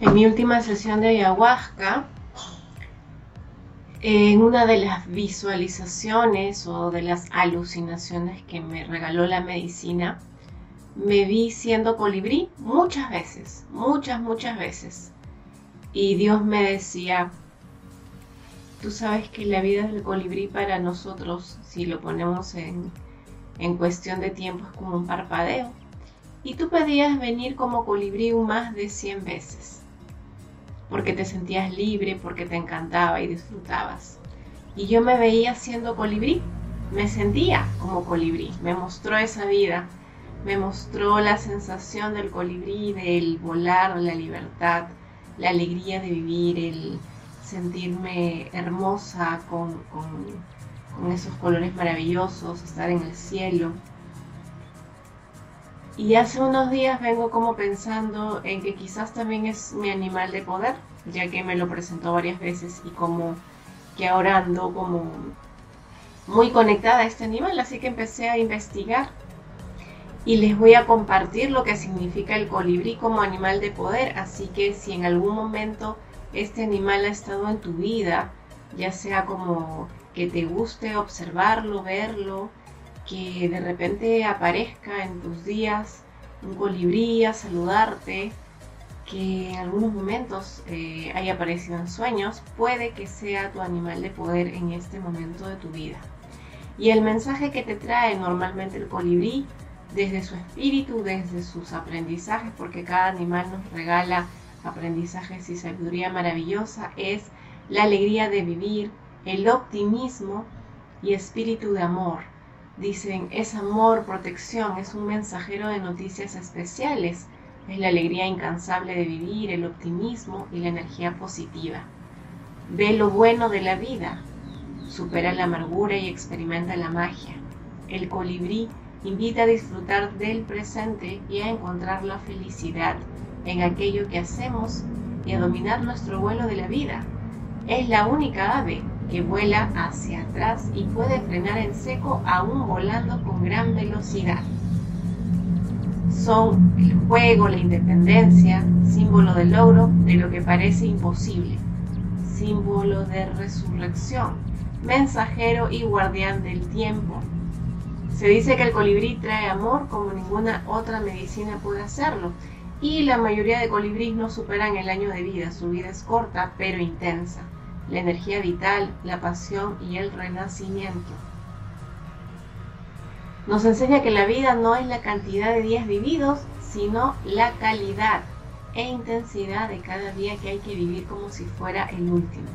En mi última sesión de ayahuasca, en una de las visualizaciones o de las alucinaciones que me regaló la medicina, me vi siendo colibrí muchas veces, muchas, muchas veces. Y Dios me decía, tú sabes que la vida del colibrí para nosotros, si lo ponemos en, en cuestión de tiempo, es como un parpadeo. Y tú pedías venir como colibrí más de 100 veces, porque te sentías libre, porque te encantaba y disfrutabas. Y yo me veía siendo colibrí, me sentía como colibrí, me mostró esa vida, me mostró la sensación del colibrí, del volar, la libertad, la alegría de vivir, el sentirme hermosa con, con esos colores maravillosos, estar en el cielo. Y hace unos días vengo como pensando en que quizás también es mi animal de poder, ya que me lo presentó varias veces y como que ahora ando como muy conectada a este animal, así que empecé a investigar y les voy a compartir lo que significa el colibrí como animal de poder, así que si en algún momento este animal ha estado en tu vida, ya sea como que te guste observarlo, verlo, que de repente aparezca en tus días un colibrí a saludarte, que en algunos momentos eh, haya aparecido en sueños, puede que sea tu animal de poder en este momento de tu vida. Y el mensaje que te trae normalmente el colibrí, desde su espíritu, desde sus aprendizajes, porque cada animal nos regala aprendizajes y sabiduría maravillosa, es la alegría de vivir, el optimismo y espíritu de amor. Dicen, es amor, protección, es un mensajero de noticias especiales, es la alegría incansable de vivir, el optimismo y la energía positiva. Ve lo bueno de la vida, supera la amargura y experimenta la magia. El colibrí invita a disfrutar del presente y a encontrar la felicidad en aquello que hacemos y a dominar nuestro vuelo de la vida. Es la única ave que vuela hacia atrás y puede frenar en seco aún volando con gran velocidad. Son el juego, la independencia, símbolo del logro de lo que parece imposible, símbolo de resurrección, mensajero y guardián del tiempo. Se dice que el colibrí trae amor como ninguna otra medicina puede hacerlo y la mayoría de colibríes no superan el año de vida. Su vida es corta pero intensa. La energía vital, la pasión y el renacimiento. Nos enseña que la vida no es la cantidad de días vividos, sino la calidad e intensidad de cada día que hay que vivir como si fuera el último.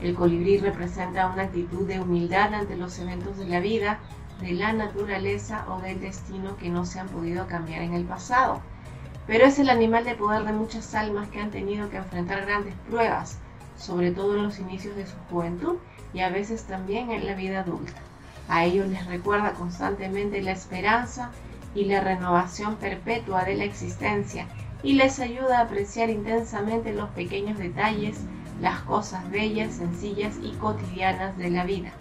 El colibrí representa una actitud de humildad ante los eventos de la vida, de la naturaleza o del destino que no se han podido cambiar en el pasado pero es el animal de poder de muchas almas que han tenido que enfrentar grandes pruebas, sobre todo en los inicios de su juventud y a veces también en la vida adulta. A ellos les recuerda constantemente la esperanza y la renovación perpetua de la existencia y les ayuda a apreciar intensamente los pequeños detalles, las cosas bellas, sencillas y cotidianas de la vida.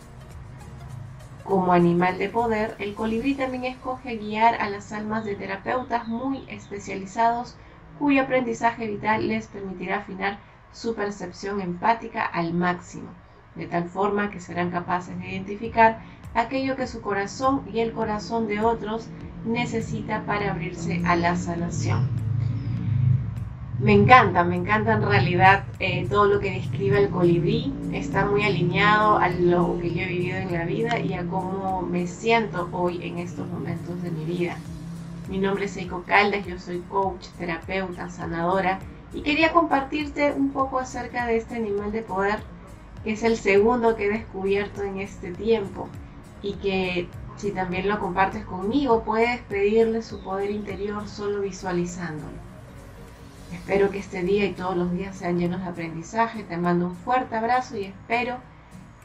Como animal de poder, el colibrí también escoge guiar a las almas de terapeutas muy especializados cuyo aprendizaje vital les permitirá afinar su percepción empática al máximo, de tal forma que serán capaces de identificar aquello que su corazón y el corazón de otros necesita para abrirse a la sanación. Me encanta, me encanta en realidad eh, todo lo que describe el colibrí. Está muy alineado a lo que yo he vivido en la vida y a cómo me siento hoy en estos momentos de mi vida. Mi nombre es Eiko Caldas, yo soy coach, terapeuta, sanadora y quería compartirte un poco acerca de este animal de poder que es el segundo que he descubierto en este tiempo y que si también lo compartes conmigo puedes pedirle su poder interior solo visualizándolo. Espero que este día y todos los días sean llenos de aprendizaje. Te mando un fuerte abrazo y espero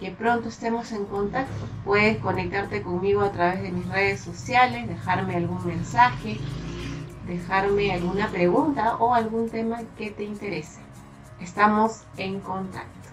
que pronto estemos en contacto. Puedes conectarte conmigo a través de mis redes sociales, dejarme algún mensaje, dejarme alguna pregunta o algún tema que te interese. Estamos en contacto.